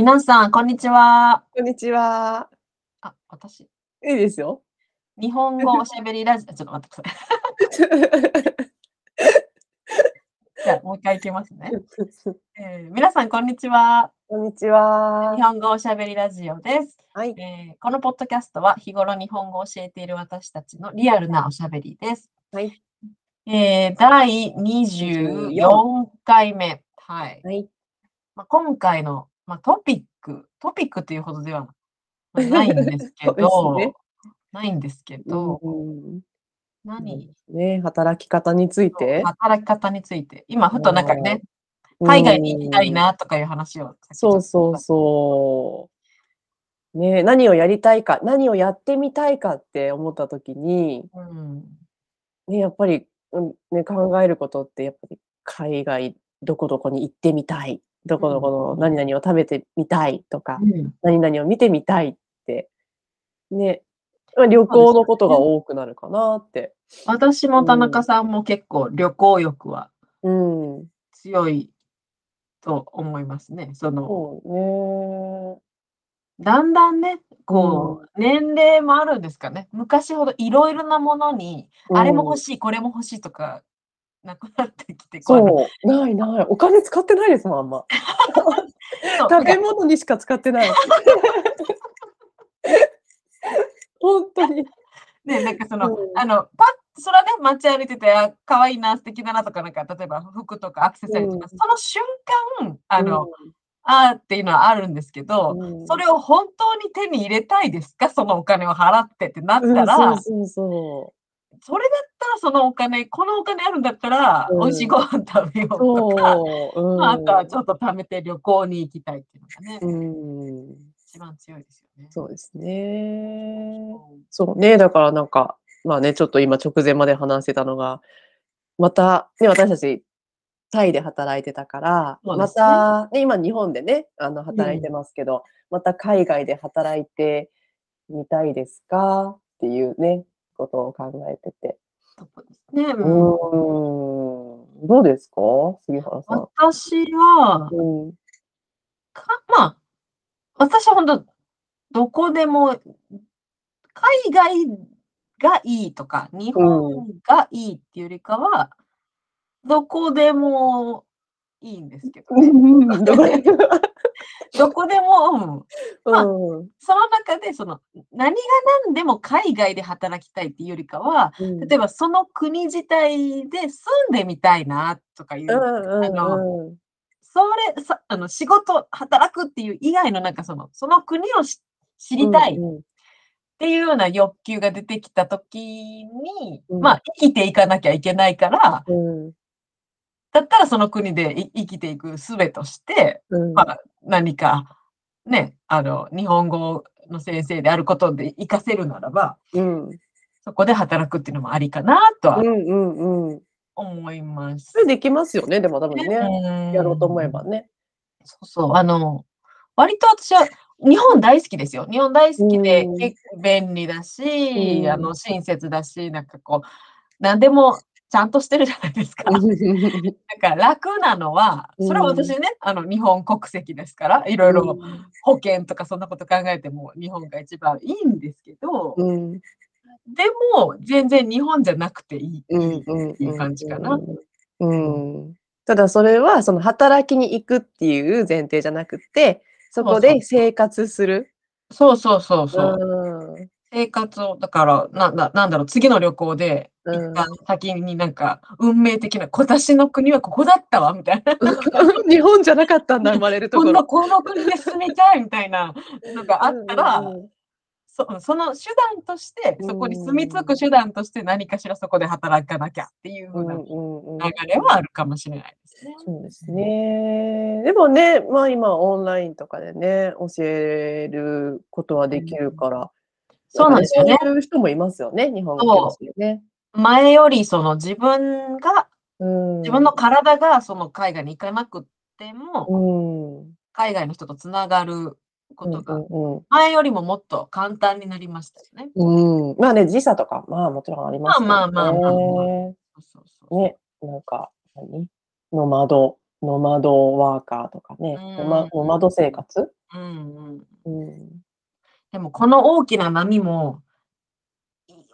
皆さん、こんにちは。こんにちは。あ、私。いいですよ。日本語おしゃべりラジオ。ちょっと待ってください。じゃあ、もう一回いきますね。えー皆さん、こんにちは。こんにちは日。本語おしゃべりラジオです。はい。えーこのポッドキャストは日頃日本語を教えている私たちのリアルなおしゃべりです。はい。えー第24回目。はい。はい。まあ、今回の、まあ、トピック、トピックというほどではまあないんですけど、ね。ないんですけど、うん何ね、働き方について。働き方について、今、ふとなんかね、海外に行きたいなとかいう話をそうそうそう。ね、何をやりたいか、何をやってみたいかって思った時に、うん。ね、やっぱり、うんね、考えることって、やっぱり海外、どこどこに行ってみたい、どこどこの何々を食べてみたいとか、うん何々を見てみたいって、ね、まあ旅行のことが多くなるかなって。私も田中さんも結構旅行欲はうん。強いと思いますね。その、ね。だんだんね、こう、年齢もあるんですかね。昔ほどいろいろなものに、あれも欲。しい、これも欲しいとか、なくなってきて、そう。ないない。お金使ってないですもん、あんま。食べ物にしか使ってない。本当に。ね、なんかその、うんあの、パッ、それはね、街歩いてて、あ可愛いな、素敵だなとか、なんか、例えば服とかアクセサリーとか、うんその瞬間、あの、あーっていうのはあるんですけど、うんそれを本当に手に入れたいですか？そのお金を払ってってなっうん、たら、そうそうそそれだったらそのお金、このお金あるんだったら、うん美味しいご飯食べようう。とか、そう。うんまあ、あとはちょっと貯めて旅行に行きたいっていうのがね、うん。一番強いですよね。そうですね。うんそうね、だからなんか、まあね、ちょっと今直前まで話してたのが、また、ね、私たち、タイで働いてたから、ねた、ね、今日本でね、あの、働いてますけど、また海外で働いてみたいですか？っていうね、ことを考えてて。そうですね。ううんどうですか？杉原さん。私は、うん。かまあ、私は本当、どこでも、海外がいいとか、日本がいいっていうよりかは、どこでもいいんですけどね。どこでも、うん。まあうん。その中で、その、何が何でも海外で働きたいっていうよりかは、うん。例えばその国自体で住んでみたいなとかいう、うんあのうん。それさあの仕事、働くっていう以外のなんかその、その国をし知りたいっうん。ていうような欲求が出てきたときに、うん。まあ生きていかなきゃいけないから、うんだったらその国でい生きていく術として、うんまあ何かね、あの、日本語の先生であることで活かせるならば、うんそこで働くっていうのもありかなとはうんうんうん。思いますそ。れできますよね、でも多分ね。ねやろうと思えばね。そうそう、あの、割と私は日本大好きですよ。日本大好きでうん結構便利だし、うんあの、親切だし、なんかこう、何でもちゃんとしてるじゃないですか。だから楽なのは、それは私ね、あの、日本国籍ですから、いろいろ保険とかそんなこと考えても日本が一番いいんですけど、うんでも全然日本じゃなくていいうんっていう感じかな。うんただそれはその働きに行くっていう前提じゃなくて、そこで生活する。そうそうそうそう。うん生活を、だから、な、な、なんだろう、次の旅行で、先になんか、運命的な、今年の国はここだったわ、みたいな。日本じゃなかったんだ、生まれるところ。この国で住みたい、みたいなのがあったら、うんうんそその手段として、そこに住み着く手段として何かしらそこで働かなきゃっていううな流うんうんれはあるかもしれないですね。そうですね。でもね、まあ今オンラインとかでね、教えることはできるから。そうなんですよね。そういう人もいますよね、日本語教師でね。前よりその自分が、うん自分の体がその海外に行かなくっても、うん。海外の人とつながることがうん前よりももっと簡単になりましたよね。うん。うんまあね、時差とか、まあもちろんありますね。まあまあまあまあまあね、そうそうそうなんか、何ノマド、ノマドワーカーとかね、うんノマノマド生活うんうん。うん。でもこの大きな波も、い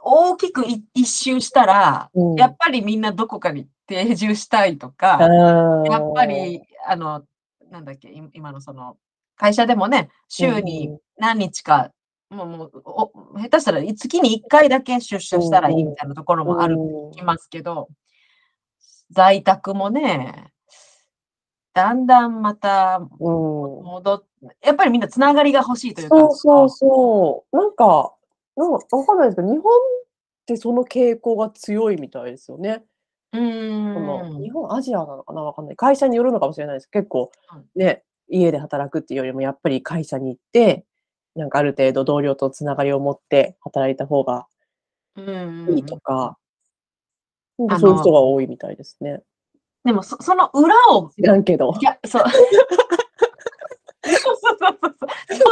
大きくい一周したら、うんやっぱりみんなどこかに定住したいとか、やっぱり、あの、なんだっけ、い今のその、会社でもね、週にうん何日か、もうもうお下手したら月に1回だけ出社したらいいみたいなところもあるうんきますけど、在宅もね、だんだんまたうん。戻っやっぱりみんなつながりが欲しいというか、そうそうそう。なんか、なんかわかんないですけど、日本ってその傾向が強いみたいですよね。うそのーん。日本、アジアなのかなわかんない。会社によるのかもしれないです。結構うんね、家で働くっていうよりもやっぱり会社に行って、なんかある程度同僚とつながりを持って働いた方がうんうんうんいいとか、そういう人が多いみたいですね。でもそその裏を、知らんけど。いや、そう。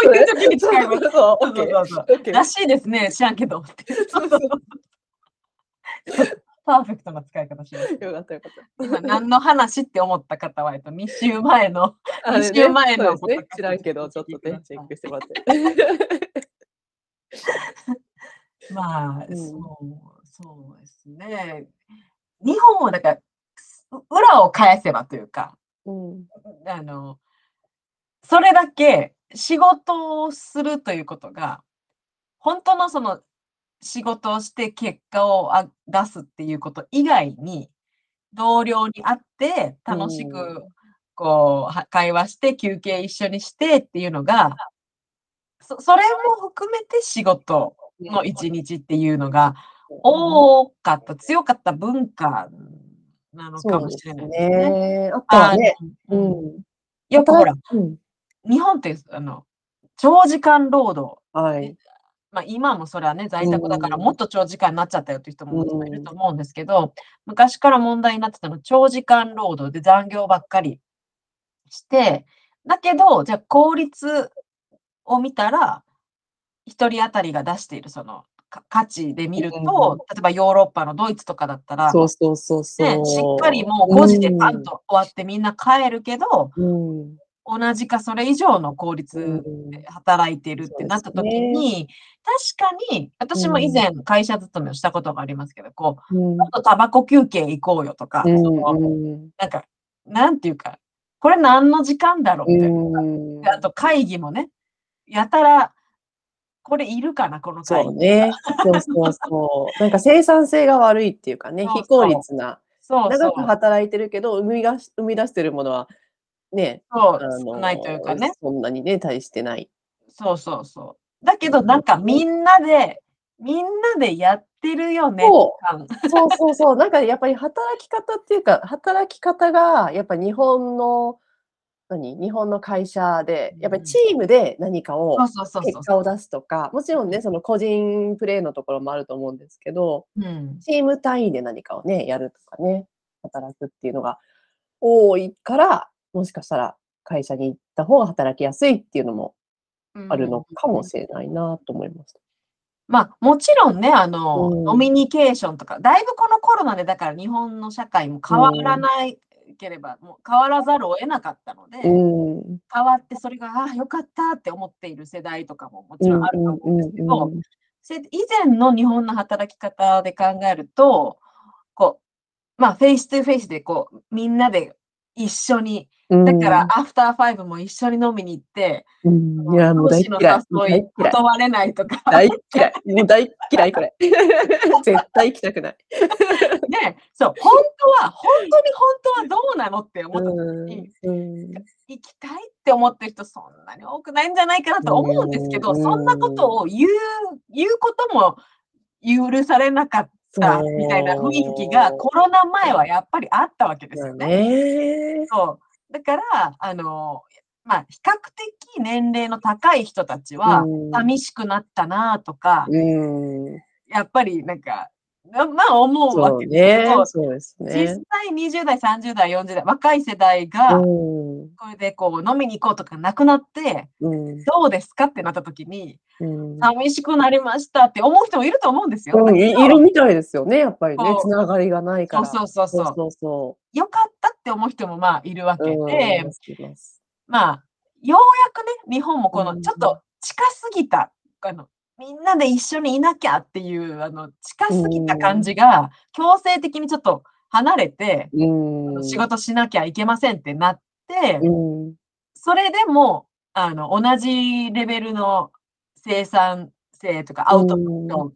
そういう時に使います。そう、そう。そうらしいですね、知らんけどって。そうそうそうパーフェクトな使い方します。よかったよかった。何の話って思った方は、えっと、2週前の、あれ一週前のそうですね。知らんけど、ちょっとね、チェックしてもらって。まあ、そう、そうですね。日本はだから、裏を返せばというか、うん。あの、それだけ仕事をするということが、本当のその仕事をして結果をあ出すっていうこと以外に、同僚に会って楽しうくこうは会話して休憩一緒にしてっていうのが、そそれも含めて仕事の一日っていうのが多かった、強かった文化なのかもしれないですね。ね。あとはあね、のううんん。よくほら、うん。日本ってあの長時間労働、はい。まあ、今もそれはね、在宅だからうんもっと長時間になっちゃったよっていう人ももちろんいると思うんですけど、昔から問題になってたのは長時間労働で残業ばっかりして、だけど、じゃあ効率を見たら、一人当たりが出しているそのか価値で見ると、うん例えばヨーロッパのドイツとかだったら、そうそうそうそう。ね、しっかりもう5時でパンと終わってみんな帰るけど、うん。同じかそれ以上の効率うんで働いてるってなった時に、確かに、私も以前会社勤めをしたことがありますけど、こう、うんちょっとタバコ休憩行こうよとか、うんなんか、なんていうか、これ何の時間だろうみたいな。うんであと会議もね、やたら、これいるかな、この会議。そうね。そうそうそう。なんか生産性が悪いっていうかね、そうそう非効率な。そうそう長く働いてるけど、生み出し生み出してるものは、ね、そう、少ないというかね。そんなにね、大してない。そうそうそう。だけど、なんかみんなで、みんなでやってるよねそ感。そうそうそう。なんかやっぱり働き方っていうか、働き方が、やっぱ日本の、何日本の会社で、やっぱりチームで何かをそうそうそうそう。結果を出すとか、もちろんね、その個人プレーのところもあると思うんですけど、うん。チーム単位で何かをね、やるとかね、働くっていうのが多いから、もしかしたら会社に行った方が働きやすいっていうのもあるのかもしれないなと思いました。まあ、もちろんね、あの、うんノミニケーションとか、だいぶこのコロナで、だから日本の社会も変わらないければ、もう変わらざるを得なかったので、うん。変わってそれが、ああ、よかったって思っている世代とかももちろんあると思うんですけど、せ以前の日本の働き方で考えると、こう、まあ、フェイストゥフェイスで、こう、みんなで一緒に、うん、だから、アフターファイブも一緒に飲みに行って、うん、いや、もう大嫌い。断れないとか、大嫌い。もう大嫌い、これ。絶対行きたくない。で、そう、本当は、本当に本当はどうなのって思った時に、うん行きたいって思ってる人そんなに多くないんじゃないかなと思うんですけど、うんそんなことを言う、言うことも許されなかったみたいな雰囲気がコロナ前はやっぱりあったわけですよね。ね。そう。だから、あの、まあ、比較的年齢の高い人たちはうん、寂しくなったなとか、うん。やっぱりなんか、なまあ思うわけですけねど。、そうです実ね。際20代、30代、40代、若い世代が、うん。これでこう飲みに行こうとかなくなって、うん。どうですかってなった時に、うん寂しくなりましたって思う人もいると思うんですよ。うん、いるみたいですよね、やっぱりねつながりがないから。そうそうそうそう。そうそよかったって思う人もまあいるわけで、いまあ、ようやくね、日本もこうんのちょっと近すぎた、あの、みんなで一緒にいなきゃっていう、あの、近すぎた感じが、強制的にちょっと離れて、仕事しなきゃいけませんってなって、うん。それでも、あの、同じレベルの生産性とかアウトプット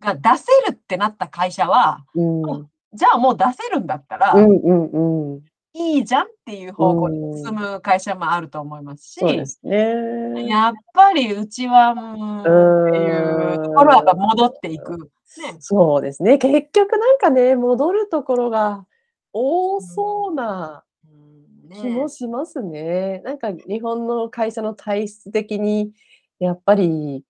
が出せるってなった会社は、うん。じゃあもう出せるんだったら、うんうんうん。いいじゃんっていう方向に進む会社もあると思いますし、そうですね。やっぱりうちは、うんっていうところはやっぱ戻っていく。ね。そうですね。結局なんかね、戻るところが多そうなうん気もしますね。なんか日本の会社の体質的に、やっぱり、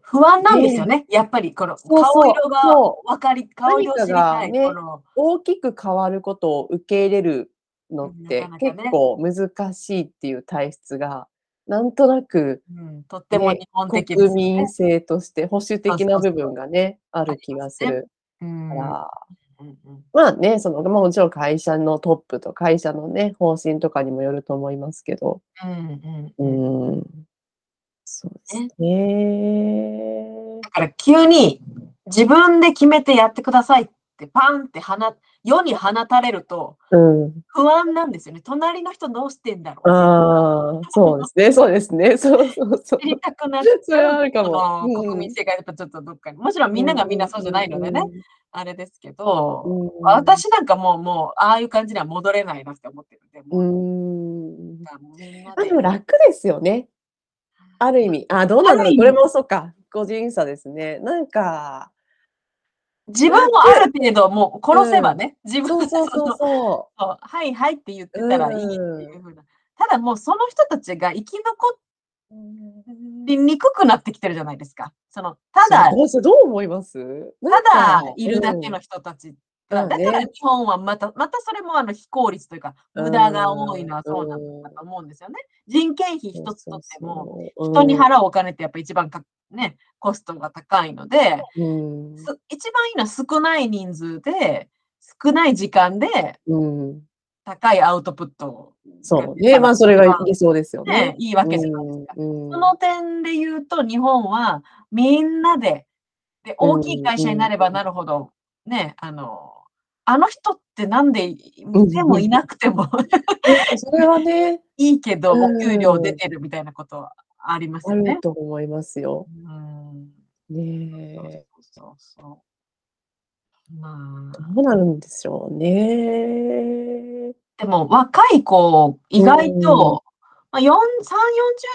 不安なんですよね。やっぱりこのそうそう顔色がそ分かり、顔色を知りたい。何かがね大きく変わることを受け入れるのっうんて結構難しいっていう体質が、なんとなくうんとっても日本的で国民。性として保守的な部分がね、ある気がするうんから、まあね、その、まあもちろん会社のトップと会社のね、方針とかにもよると思いますけど、うんううん。ん。そうですね。だから急に自分で決めてやってくださいってパンって放世に放たれるとうん。不安なんですよね。隣の人どうしてんだろうああ、そうですね、そうですね、そうそうそう知。りたくなっちゃう。かも国民性がやっぱちょっとどっかに。もちろんみんながみんなそうじゃないのでね、あれですけど、うん。私なんかもう、もう、ああいう感じには戻れないなって思ってるんで、うん。ででも楽ですよね。ある意味。あ、どうなんだろう。これもそうか。個人差ですね。なんか、自分をある程度もう殺せばね、自分そうでそうそうそそうはいはいって言ってたらいいってうんいうふうな。ただもうその人たちが生き残りにくくなってきてるじゃないですか。そのたう。だ、どう思います？ただいるだけの人たち。うんだだからね日本はまた、またそれもあの非効率というか、無駄が多いのはそうなんだと思うんですよね。人件費一つとっても、人に払うお金ってやっぱ一番か、ね、コストが高いので、一番いいのは少ない人数で、少ない時間でうん。高いアウトプットをそうね。まあ、それが理想ですよねね。、いいわけじゃないですか。うん。その点で言うと、日本はみんなで、で大きい会社になればなるほど、ね、あの、あの人ってなんでいてもいなくてもそれはね、いいけど、うんお給料出てるみたいなことはありますあよねる。と思いますよ。うんねえ。そうそう。まあ、どうなるんでしょうね。でも若い子、意外と、まあ、4 3、40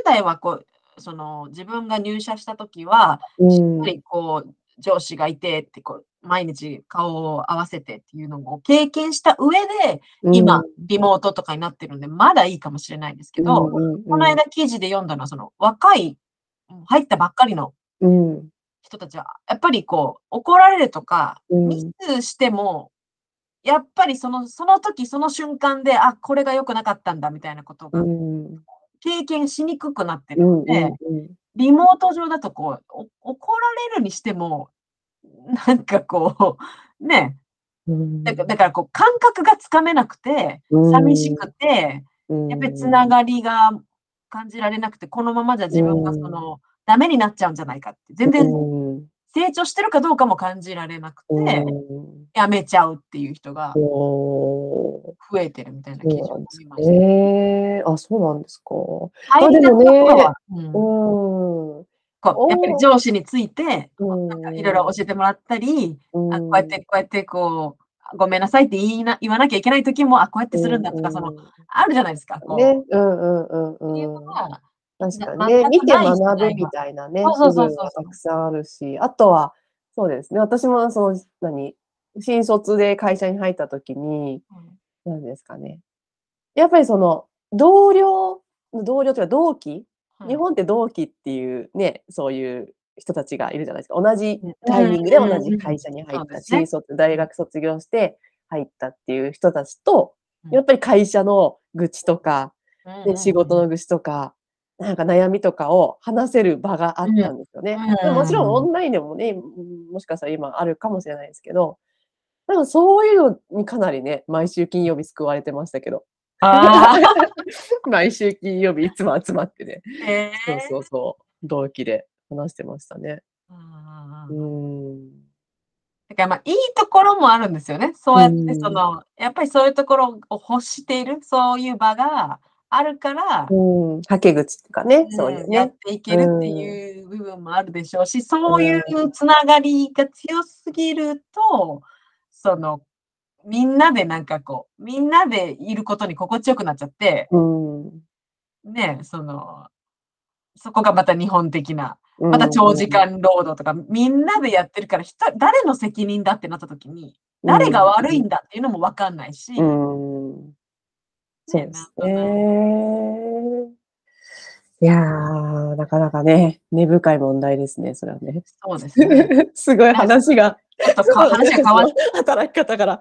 代はこう、その自分が入社した時は、しっかりこう、上司がいてってこう、毎日顔を合わせてっていうのを経験した上で、今、リモートとかになってるんで、まだいいかもしれないんですけど、この間記事で読んだのは、その若い、入ったばっかりのうん、人たちは、やっぱりこう、怒られるとか、うん。ミスしても、やっぱりその、その時その瞬間で、あ、これが良くなかったんだみたいなことうがん、経験しにくくなってうん、るので、リモート上だとこう、お怒られるにしても、なんかこう、ね、うん、だからだからこう、感覚がつかめなくて、寂しくて、やっぱりつながりが感じられなくて、このままじゃ自分がその、ダメになっちゃうんじゃないかって、全然成長してるかどうかも感じられなくて、やめちゃうっていう人が増えてるみたいな記事を見ました。えー、あ、そうなんですか。入りたところは、うん。うん。こうやっぱり上司について、うん。なんかいろいろ教えてもらったり、うん。あこうやって、こうやってこう、ごめんなさいって言いな言わなきゃいけない時も、あ、こうやってするんだとか、その、あるじゃないですか。こう。ね、うんうんうんっていうのうん。が、確かなにね、見て学ぶみたいなね、そうそうそうそう。部分がたくさんあるし、あとは、そうですね、私もその、何、新卒で会社に入った時に、何ですかね。やっぱりその、同僚、同僚というか同期、うん日本って同期っていうね、そういう人たちがいるじゃないですか。同じタイミングで同じ会社に入った、そうですね。大学卒業して入ったっていう人たちと、うんやっぱり会社の愚痴とか、うんで仕事の愚痴とか、なんか悩みとかを話せる場があったんですよね。うんでももちろんオンラインでもね、うんもしかしたら今あるかもしれないですけど、なんかそういうのにかなりね、毎週金曜日救われてましたけど。あ毎週金曜日いつも集まってね。え。そうそうそう。同期で話してましたね。あうーん。だからまあいいところもあるんですよね。そうやっうんてその、やっぱりそういうところを欲している、そういう場があるから、うん。はけ口とかね、そういうね。うんやっていけるっていう部分もあるでしょうし、そういうつながりが強すぎると、その、みんなでなんかこう、みんなでいることに心地よくなっちゃって、うん。ね、その、そこがまた日本的な、また長時間労働とか、みんなでやってるから、誰の責任だってなった時に、誰が悪いんだっていうのもわかんないし、うん。そうねですね。いやー、なかなかね、根深い問題ですね、それはね。そうですね。すごい話が、ちょっとか話が変わっ働き方から、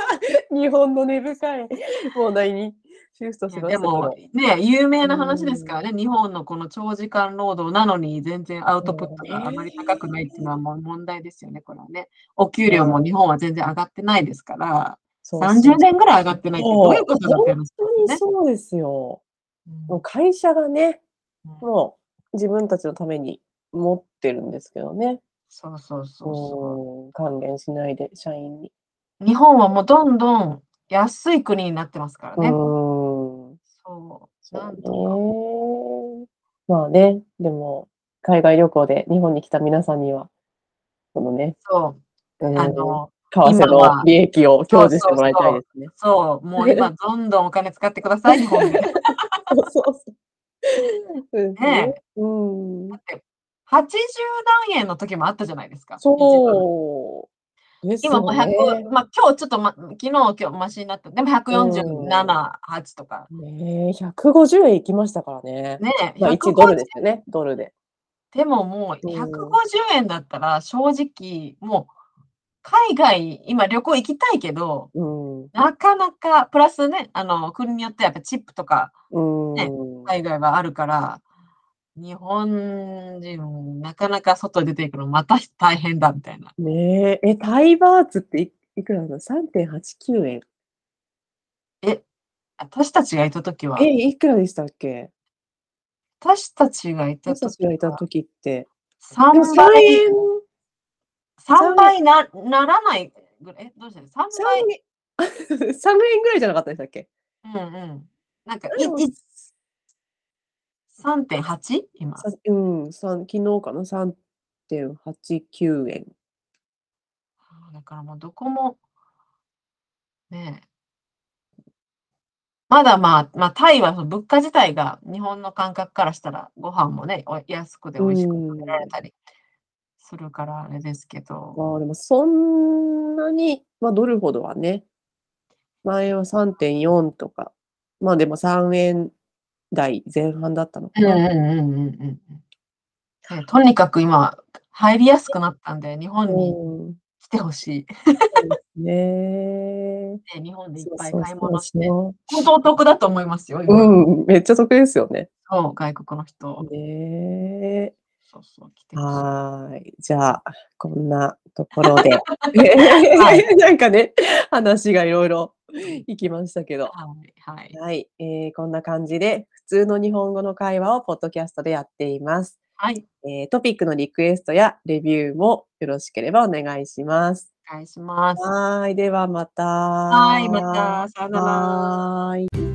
日本の根深い。問題にシフトしましたけでもど。ね、有名な話ですからね、日本のこの長時間労働なのに全然アウトプットがあまり高くないっていうのはもう問題ですよね、これはね。お給料も日本は全然上がってないですから、そうそう。30年ぐらい上がってないってどういうことだって話本当にねそうですよ。もうう会社がね、ん。もう自分たちのために持ってるんですけどね。そうそうそうそうん、還元しないで、社員に。う。日本はもうどんどん安い国になってますからね。うん。そう。そうなんとね。まあね、でも、海外旅行で日本に来た皆さんには、このね、か。そう。うんあの、為替の利益を享受してもらいたいですね。そう、もう今どんどんお金使ってください、日本で。そうそうねうん。だって、80何円の時もあったじゃないですか。そう。です今もうよね100、まあ今日ちょっと、ま、昨日今日マシになった。でも147、8とか。ねえ、150円いきましたからね。ねえ、まあ、1 150ドルですよね、ドルで。でももううん150円だったら正直もう海外、今旅行行きたいけど、うん。なかなか、プラスね、あの、国によってやっぱチップとかうん。ね海外はあるから、日本人、なかなか外出ていくのまた大変だみたいな。ねえ、え、タイバーツっていいくらなの ?3.89 円。私たちがいたときは、え、いくらでしたっけ？私たちがいた私たときちがいたは、時って。で3も3倍、円、3倍なならないぐらい、え、どうした？の ?3 3倍、円、3円ぐらいじゃなかったでしたっけ？うんうん。なんか、でもいい 3.8? 今。さうん、三昨日かな ?3.89 円。だからもうどこも、ねえ。まだまあ、まあ、タイはその物価自体が日本の感覚からしたらご飯もね、お安くで美味しく食べられたりするからあれですけど、まあでもそんなに、まあドルほどはね、前は3.4とか、まあでも3円台前半だったのかな。うんうんうんうんうんとにかく今、入りやすくなったんで、日本にうん来てほし。い。ね、日本でいっぱい買い物して、本当お得だと思いますよ、今。うん、めっちゃ得ですよね。そう、外国の人。ねえ。そうそう。はーい。じゃあ、こんなところで、い なんかね、話がいろいろいきましたけど。はい、はい。はい、えーこんな感じで、普通の日本語の会話をポッドキャストでやっています。はい、えートピックのリクエストやレビューもよろしければお願いします。お願いします。はーい、ではまた。はい、また、さよなら。